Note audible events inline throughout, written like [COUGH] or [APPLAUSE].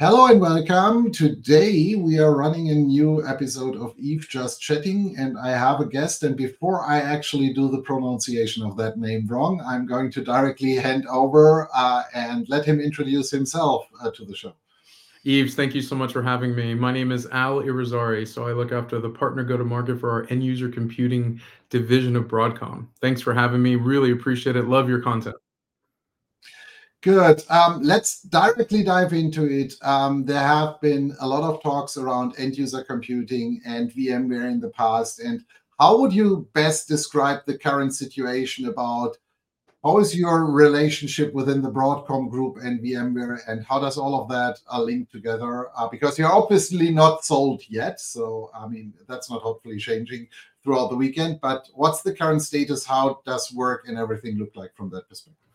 Hello and welcome. Today we are running a new episode of Eve Just Chatting, and I have a guest. And before I actually do the pronunciation of that name wrong, I'm going to directly hand over uh, and let him introduce himself uh, to the show. Yves, thank you so much for having me. My name is Al Irizarry, so I look after the partner go to market for our end user computing division of Broadcom. Thanks for having me. Really appreciate it. Love your content. Good. Um, let's directly dive into it. Um, there have been a lot of talks around end user computing and VMware in the past. And how would you best describe the current situation about how is your relationship within the Broadcom group and VMware, and how does all of that uh, link together? Uh, because you're obviously not sold yet, so I mean that's not hopefully changing throughout the weekend. But what's the current status? How does work and everything look like from that perspective?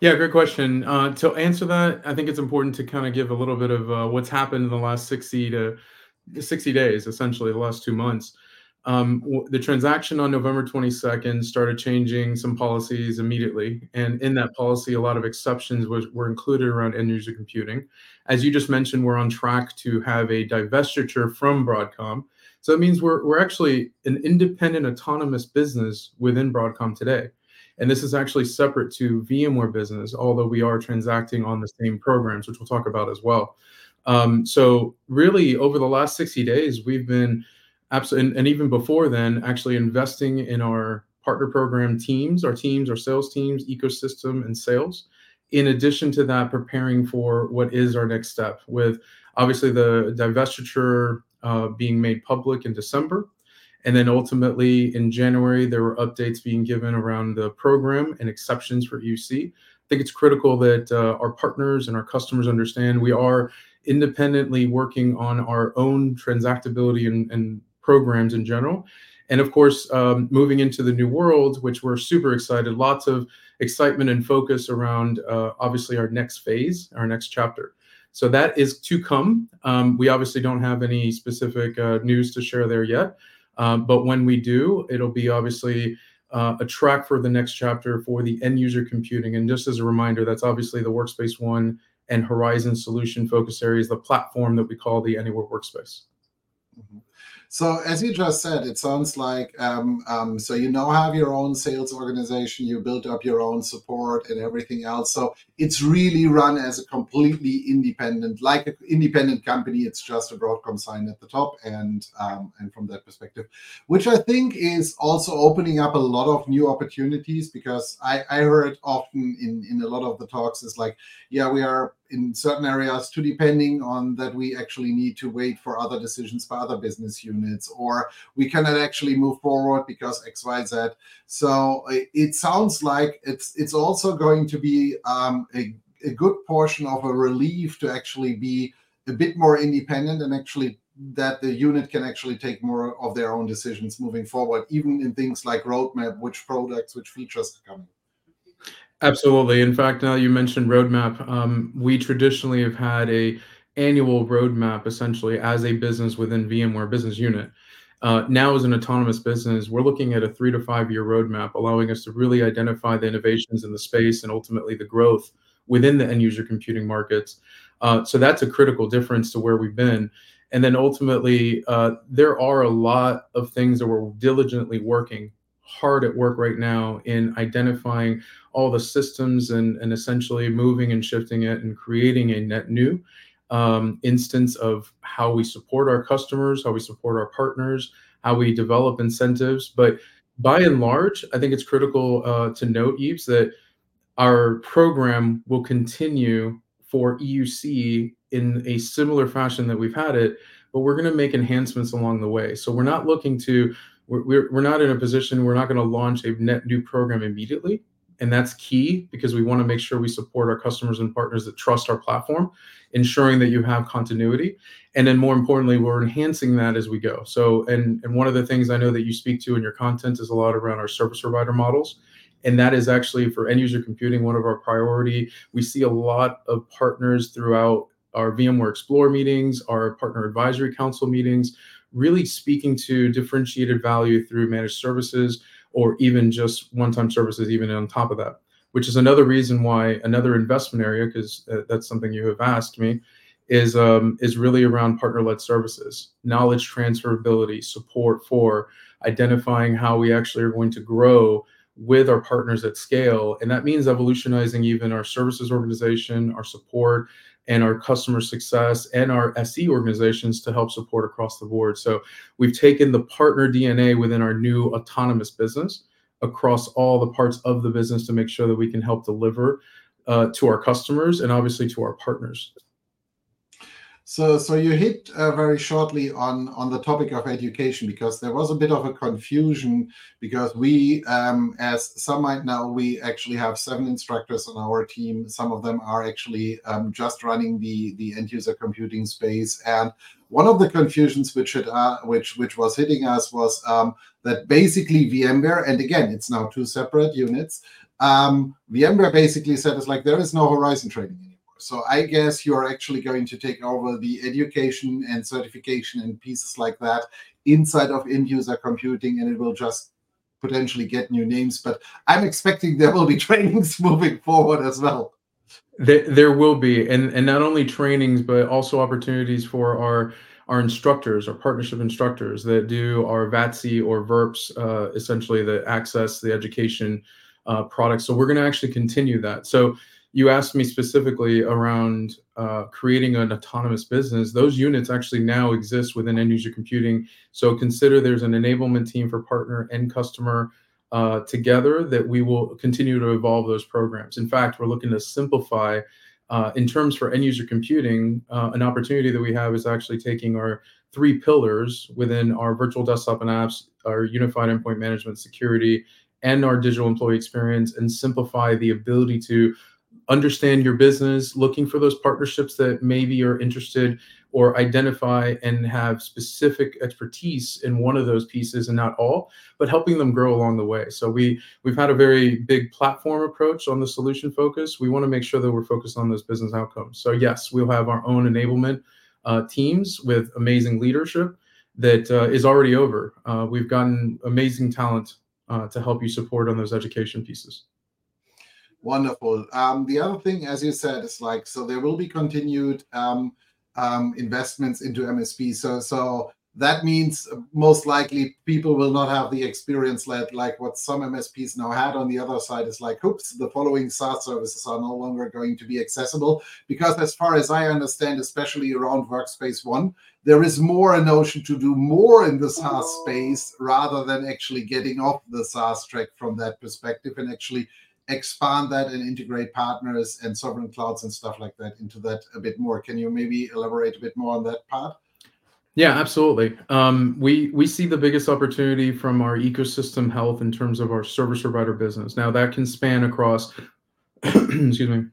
Yeah, great question. Uh, to answer that, I think it's important to kind of give a little bit of uh, what's happened in the last 60 to 60 days, essentially the last two months. Um, the transaction on November 22nd started changing some policies immediately. And in that policy, a lot of exceptions was, were included around end user computing. As you just mentioned, we're on track to have a divestiture from Broadcom. So it means we're, we're actually an independent, autonomous business within Broadcom today. And this is actually separate to VMware business, although we are transacting on the same programs, which we'll talk about as well. Um, so really, over the last 60 days, we've been absolutely, and, and even before then, actually investing in our partner program teams, our teams, our sales teams, ecosystem, and sales. In addition to that, preparing for what is our next step with obviously the divestiture uh, being made public in December. And then ultimately in January, there were updates being given around the program and exceptions for UC. I think it's critical that uh, our partners and our customers understand we are independently working on our own transactability and, and programs in general. And of course, um, moving into the new world, which we're super excited, lots of excitement and focus around uh, obviously our next phase, our next chapter. So that is to come. Um, we obviously don't have any specific uh, news to share there yet, um, but when we do, it'll be obviously uh, a track for the next chapter for the end user computing. And just as a reminder, that's obviously the Workspace ONE and Horizon solution focus areas, the platform that we call the Anywhere Workspace. Mm-hmm. So as you just said, it sounds like um, um, so you now have your own sales organization, you built up your own support and everything else. So it's really run as a completely independent, like an independent company. It's just a Broadcom sign at the top, and um, and from that perspective, which I think is also opening up a lot of new opportunities because I, I heard often in in a lot of the talks is like, yeah, we are in certain areas too depending on that we actually need to wait for other decisions by other business units or we cannot actually move forward because xyz so it sounds like it's it's also going to be um, a, a good portion of a relief to actually be a bit more independent and actually that the unit can actually take more of their own decisions moving forward even in things like roadmap which products which features are coming Absolutely. In fact, now you mentioned roadmap, um, we traditionally have had a annual roadmap essentially as a business within VMware business unit. Uh, now as an autonomous business, we're looking at a three to five year roadmap, allowing us to really identify the innovations in the space and ultimately the growth within the end user computing markets. Uh, so that's a critical difference to where we've been. And then ultimately, uh, there are a lot of things that we're diligently working hard at work right now in identifying all the systems and, and essentially moving and shifting it and creating a net new um, instance of how we support our customers, how we support our partners, how we develop incentives. But by and large, I think it's critical uh, to note, Yves, that our program will continue for EUC in a similar fashion that we've had it, but we're going to make enhancements along the way. So we're not looking to we're, we're not in a position we're not going to launch a net new program immediately and that's key because we want to make sure we support our customers and partners that trust our platform ensuring that you have continuity. And then more importantly we're enhancing that as we go. So and and one of the things i know that you speak to in your content is a lot around our service provider models. And that is actually for end user computing one of our priority. We see a lot of partners throughout our vmware explore meetings our partner advisory council meetings really speaking to differentiated value through managed services or even just one-time services even on top of that which is another reason why another investment area because uh, that's something you have asked me is um, is really around partner-led services, knowledge transferability, support for identifying how we actually are going to grow with our partners at scale, and that means evolutionizing even our services organization, our support, and our customer success and our SE organizations to help support across the board. So we've taken the partner DNA within our new autonomous business across all the parts of the business to make sure that we can help deliver uh, to our customers and obviously to our partners. So, so you hit uh, very shortly on on the topic of education because there was a bit of a confusion because we, um, as some might know, we actually have seven instructors on our team. Some of them are actually um, just running the the end user computing space, and one of the confusions which it uh, which which was hitting us was um, that basically VMware, and again, it's now two separate units. Um, VMware basically said it's like there is no Horizon training so I guess you're actually going to take over the education and certification and pieces like that inside of end user computing, and it will just potentially get new names. But I'm expecting there will be [LAUGHS] trainings moving forward as well. There, there will be, and and not only trainings, but also opportunities for our our instructors, our partnership instructors that do our VATSI or VERPs, uh, essentially the access, the education uh, products. So we're going to actually continue that. So you asked me specifically around uh, creating an autonomous business. Those units actually now exist within end user computing. So consider there's an enablement team for partner and customer uh, together that we will continue to evolve those programs. In fact, we're looking to simplify uh, in terms for end user computing. Uh, an opportunity that we have is actually taking our three pillars within our virtual desktop and apps, our unified endpoint management security, and our digital employee experience and simplify the ability to understand your business, looking for those partnerships that maybe are interested or identify and have specific expertise in one of those pieces and not all, but helping them grow along the way. So we we've had a very big platform approach on the solution focus. We want to make sure that we're focused on those business outcomes. So yes, we'll have our own enablement uh, teams with amazing leadership that uh, is already over. Uh, we've gotten amazing talent uh, to help you support on those education pieces. Wonderful. Um, the other thing, as you said, is like so there will be continued um, um, investments into MSP. So so that means most likely people will not have the experience like, like what some MSPs now had. On the other side is like, oops, the following SaaS services are no longer going to be accessible because, as far as I understand, especially around Workspace ONE, there is more a notion to do more in the SaaS space rather than actually getting off the SaaS track from that perspective and actually expand that and integrate partners and sovereign clouds and stuff like that into that a bit more. Can you maybe elaborate a bit more on that part? Yeah, absolutely. Um, we we see the biggest opportunity from our ecosystem health in terms of our service provider business. Now that can span across, [CLEARS THROAT] excuse me,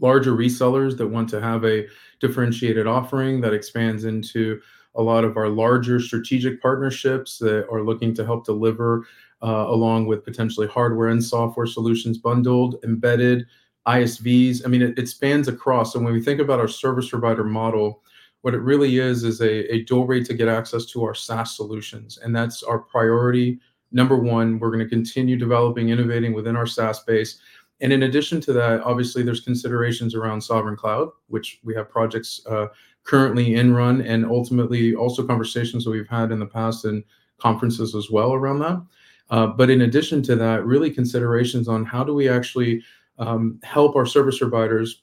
larger resellers that want to have a differentiated offering that expands into a lot of our larger strategic partnerships that are looking to help deliver uh, along with potentially hardware and software solutions bundled, embedded, ISVs. I mean, it, it spans across. And when we think about our service provider model, what it really is is a, a doorway to get access to our SaaS solutions. And that's our priority. Number one, we're going to continue developing, innovating within our SaaS base. And in addition to that, obviously, there's considerations around sovereign cloud, which we have projects uh, currently in run, and ultimately also conversations that we've had in the past and conferences as well around that. Uh, but in addition to that, really considerations on how do we actually um, help our service providers,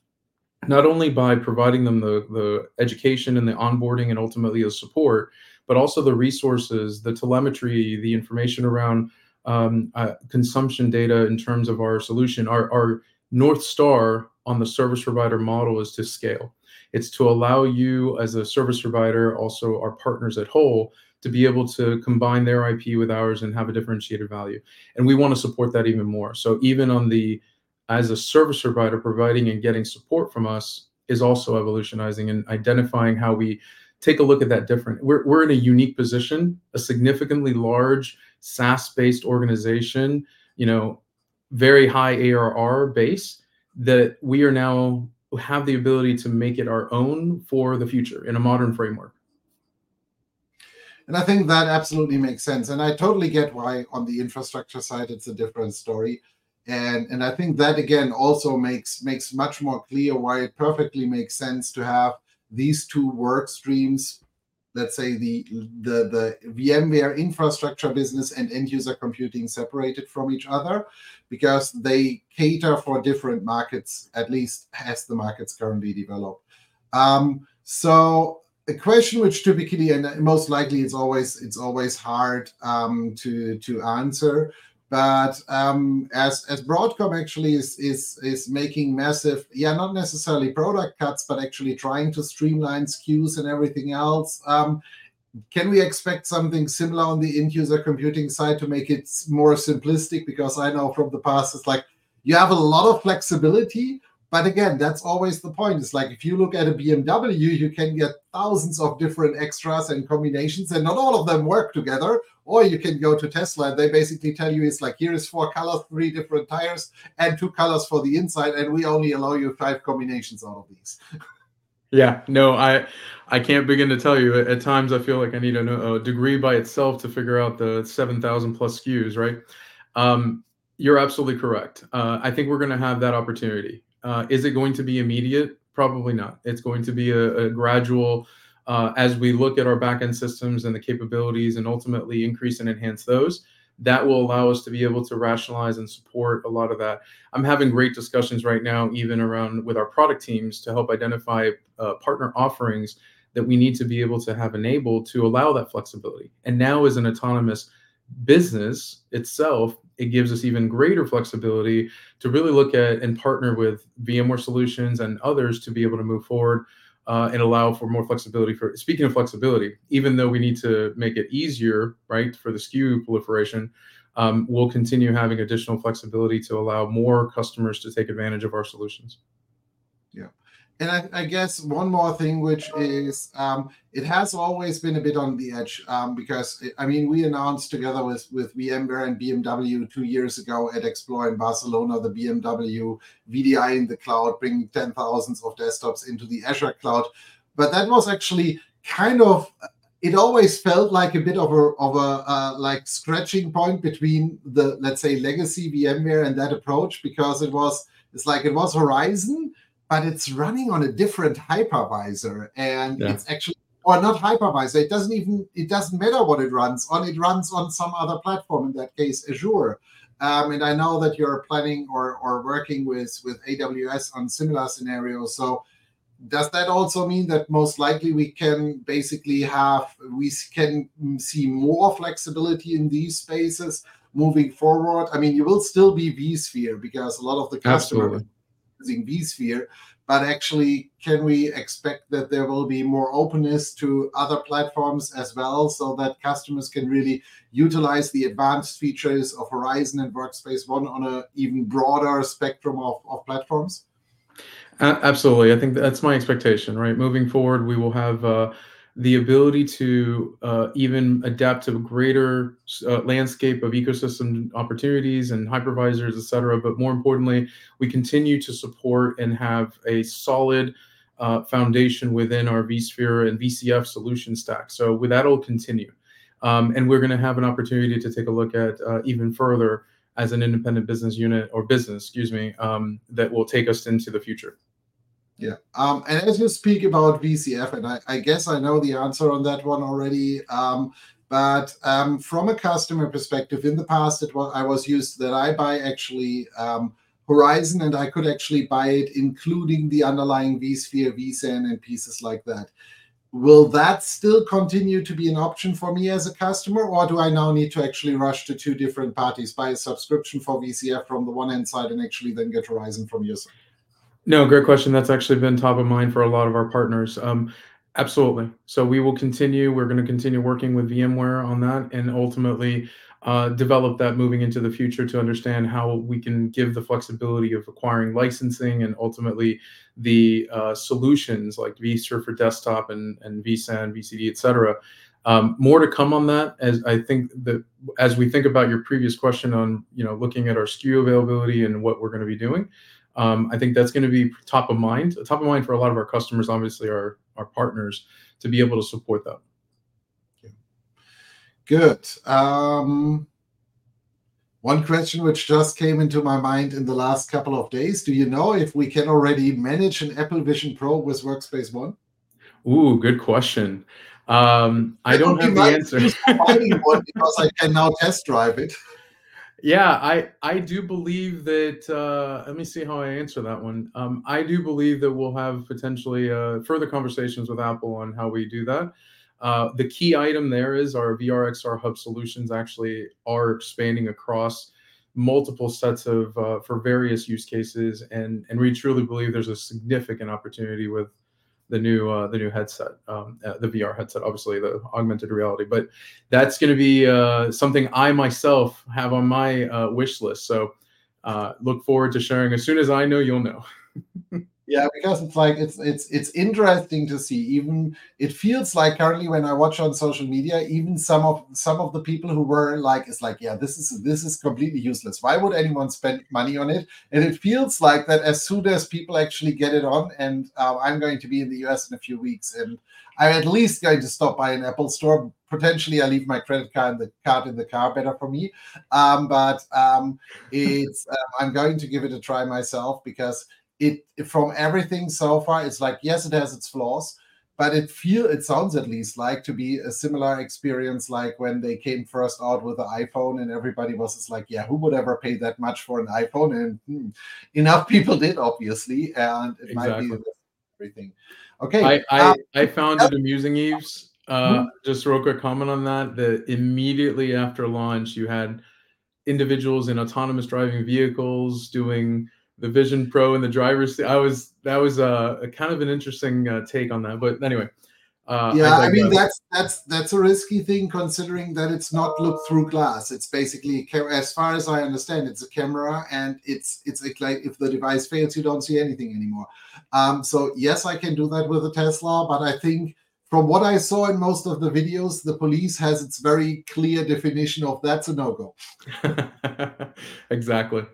not only by providing them the, the education and the onboarding and ultimately the support, but also the resources, the telemetry, the information around um, uh, consumption data in terms of our solution. Our, our North Star on the service provider model is to scale. It's to allow you as a service provider, also our partners at whole, to be able to combine their IP with ours and have a differentiated value. And we want to support that even more. So even on the as a service provider providing and getting support from us is also evolutionizing and identifying how we take a look at that different. We're, we're in a unique position, a significantly large SaaS-based organization, you know, very high ARR base that we are now have the ability to make it our own for the future in a modern framework. And I think that absolutely makes sense. And I totally get why on the infrastructure side it's a different story. And and I think that again also makes makes much more clear why it perfectly makes sense to have these two work streams let's say the the the VMware infrastructure business and end user computing separated from each other because they cater for different markets at least as the markets currently develop. Um, so a question which typically and most likely it's always it's always hard um, to to answer but um, as as Broadcom actually is is is making massive, yeah, not necessarily product cuts, but actually trying to streamline SKUs and everything else. Um, can we expect something similar on the end user computing side to make it more simplistic? Because I know from the past, it's like you have a lot of flexibility, but again, that's always the point. It's like if you look at a BMW, you can get thousands of different extras and combinations, and not all of them work together. Or you can go to Tesla and they basically tell you it's like here is four colors, three different tires, and two colors for the inside, and we only allow you five combinations out of these. [LAUGHS] Yeah, no, I I can't begin to tell you. At times, I feel like I need a, a degree by itself to figure out the seven thousand plus SKUs. Right? Um, you're absolutely correct. Uh, I think we're going to have that opportunity. Uh, is it going to be immediate? Probably not. It's going to be a, a gradual uh, as we look at our backend systems and the capabilities and ultimately increase and enhance those. That will allow us to be able to rationalize and support a lot of that. I'm having great discussions right now, even around with our product teams, to help identify uh, partner offerings that we need to be able to have enabled to allow that flexibility. And now, as an autonomous business itself, it gives us even greater flexibility to really look at and partner with VMware solutions and others to be able to move forward uh, and allow for more flexibility. For speaking of flexibility, even though we need to make it easier, right, for the SKU proliferation, um, we'll continue having additional flexibility to allow more customers to take advantage of our solutions. And I, I, guess one more thing, which is um, it has always been a bit on the edge um, because it, I mean we announced together with with VMware and BMW two years ago at Explore in Barcelona the BMW VDI in the cloud, bringing ten thousands of desktops into the Azure cloud. But that was actually kind of it always felt like a bit of a of a uh, like scratching point between the let's say legacy VMware and that approach because it was it's like it was Horizon but it's running on a different hypervisor and yeah. it's actually or not hypervisor it doesn't even it doesn't matter what it runs on it runs on some other platform in that case azure. Um, and i know that you're planning or, or working with with aws on similar scenarios so does that also mean that most likely we can basically have we can see more flexibility in these spaces moving forward? I mean you will still be vsphere because a lot of the customers using vSphere, but actually, can we expect that there will be more openness to other platforms as well so that customers can really utilize the advanced features of Horizon and Workspace ONE on an even broader spectrum of, of platforms? absolutely. I think that's my expectation, right? Moving forward, we will have uh, the ability to uh, even adapt to a greater uh, landscape of ecosystem opportunities and hypervisors, et cetera. But more importantly, we continue to support and have a solid uh, foundation within our vSphere and VCF solution stack. So with that, will continue. Um, and we're going to have an opportunity to take a look at uh, even further as an independent business unit or business, excuse me, um, that will take us into the future. Yeah. Um, and as you speak about VCF, and I, I, guess I know the answer on that one already. Um, but um, from a customer perspective, in the past, it was I was used that I buy actually um, Horizon, and I could actually buy it including the underlying vSphere, vSAN, and pieces like that. Will that still continue to be an option for me as a customer, or do I now need to actually rush to two different parties, buy a subscription for VCF from the one hand side, and actually then get Horizon from your side? No, great question. That's actually been top of mind for a lot of our partners. Um, absolutely. So we will continue. We're going to continue working with VMware on that, and ultimately uh, develop that moving into the future to understand how we can give the flexibility of acquiring licensing and ultimately the uh, solutions like vSphere for desktop and, and vSAN, VCD, et cetera. Um, more to come on that as I think that as we think about your previous question on you know looking at our SKU availability and what we're going to be doing, um, I think that's going to be top of mind. Top of mind for a lot of our customers, obviously, our our partners, to be able to support that. Good. Um, one question which just came into my mind in the last couple of days: Do you know if we can already manage an Apple Vision Pro with Workspace ONE? Ooh, good question. Um, I don't have the answer. [LAUGHS] because I can now test drive it. Yeah, I I do believe that. Uh, let me see how I answer that one. Um, I do believe that we'll have potentially uh, further conversations with Apple on how we do that. Uh, the key item there is our VRXR Hub solutions actually are expanding across multiple sets of uh, for various use cases, and and we truly believe there's a significant opportunity with the new uh, the new headset, um, uh, the VR headset, obviously the augmented reality. But that's going to be uh, something I myself have on my uh, wish list. So uh, look forward to sharing as soon as I know. You'll know. [LAUGHS] Yeah, because it's like it's it's it's interesting to see. Even it feels like currently when I watch on social media, even some of some of the people who were like, it's like, yeah, this is this is completely useless. Why would anyone spend money on it? And it feels like that as soon as people actually get it on, and uh, I'm going to be in the US in a few weeks, and I'm at least going to stop by an Apple store. Potentially, I leave my credit card in the card in the car. Better for me. Um, but um, it's uh, I'm going to give it a try myself because it from everything so far it's like yes it has its flaws but it feel it sounds at least like to be a similar experience like when they came first out with the iphone and everybody was just like yeah who would ever pay that much for an iphone and hmm, enough people did obviously and it exactly. might be everything okay i i, um, I found it amusing Yves uh, mm-hmm. just real quick comment on that that immediately after launch you had individuals in autonomous driving vehicles doing the Vision Pro and the driver's. seat. I was that was a, a kind of an interesting uh, take on that. But anyway, uh, yeah, I, I, mean that's that's that's a risky thing considering that it's not look through glass. It's basically as far as I understand, it's a camera, and it's it's like if the device fails, you don't see anything anymore. Um, so yes, I can do that with a Tesla, but I think from what I saw in most of the videos, the police has its very clear definition of that's a no go. [LAUGHS] exactly.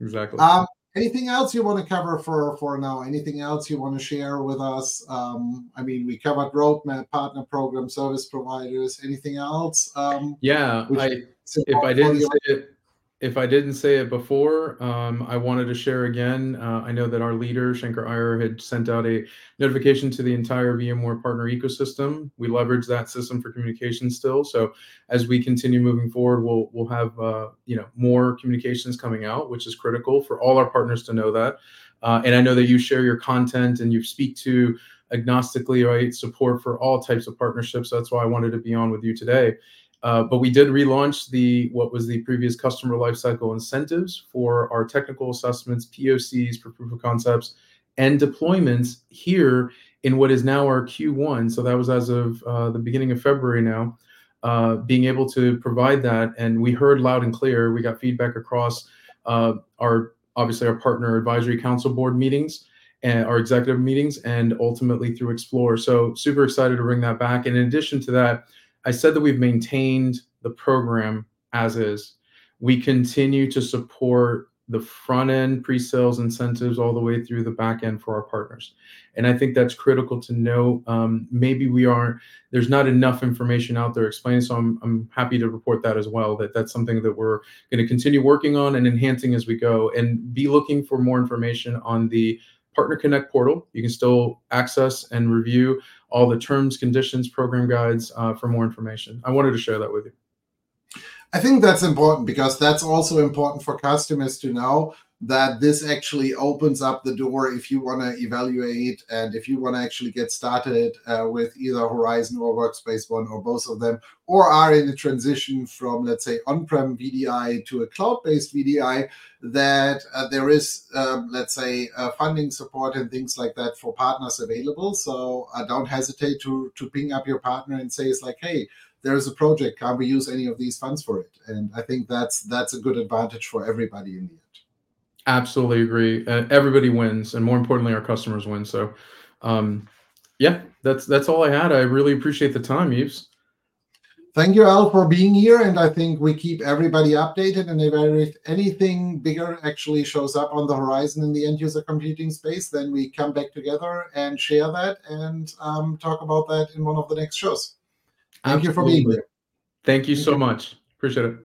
Exactly. Um, anything else you want to cover for for now? Anything else you want to share with us? Um, i mean we covered roadmap partner program service providers anything else? Um, yeah I, if i didn't say it if I didn't say it before, um, I wanted to share again. Uh, I know that our leader, Shankar Iyer, had sent out a notification to the entire VMware partner ecosystem. We leverage that system for communication still. So as we continue moving forward, we'll we'll have uh, you know more communications coming out, which is critical for all our partners to know that. Uh, and I know that you share your content and you speak to agnostically, right? Support for all types of partnerships. That's why I wanted to be on with you today. Uh, but we did relaunch the what was the previous customer lifecycle incentives for our technical assessments, POCs for proof of concepts, and deployments here in what is now our Q1. So that was as of uh, the beginning of February now, uh, being able to provide that. And we heard loud and clear. We got feedback across our obviously our partner advisory council board meetings and our executive meetings, and ultimately through Explore. So super excited to bring that back. And in addition to that I said that we've maintained the program as is. We continue to support the front end pre-sales incentives all the way through the back end for our partners. And i think that's critical to know um, maybe we aren't there's not enough information out there explaining so I'm, I'm happy to report that as well that that's something that we're going to continue working on and enhancing as we go. And be looking for more information on the partner connect portal. You can still access and review all the terms, conditions, program guides uh, for more information. I wanted to share that with you. I think that's important because that's also important for customers to know that this actually opens up the door if you want to evaluate and if you want to actually get started uh, with either Horizon or Workspace ONE or both of them, or are in a transition from, let's say, on prem VDI to a cloud based VDI, that uh, there is, um, let's say, uh, funding support and things like that for partners available. So uh, don't hesitate to, to ping up your partner and say, it's like, hey, there's a project, can we use any of these funds for it? And I think that's that's a good advantage for everybody in the end. Absolutely agree. Uh, everybody wins, and more importantly, our customers win. So, um, yeah, that's that's all I had. I really appreciate the time, Yves. Thank you, Al, for being here. And I think we keep everybody updated. And if anything bigger actually shows up on the horizon in the end user computing space, then we come back together and share that and um, talk about that in one of the next shows. Thank Absolutely. you for being here. Thank you Thank so you. much. Appreciate it.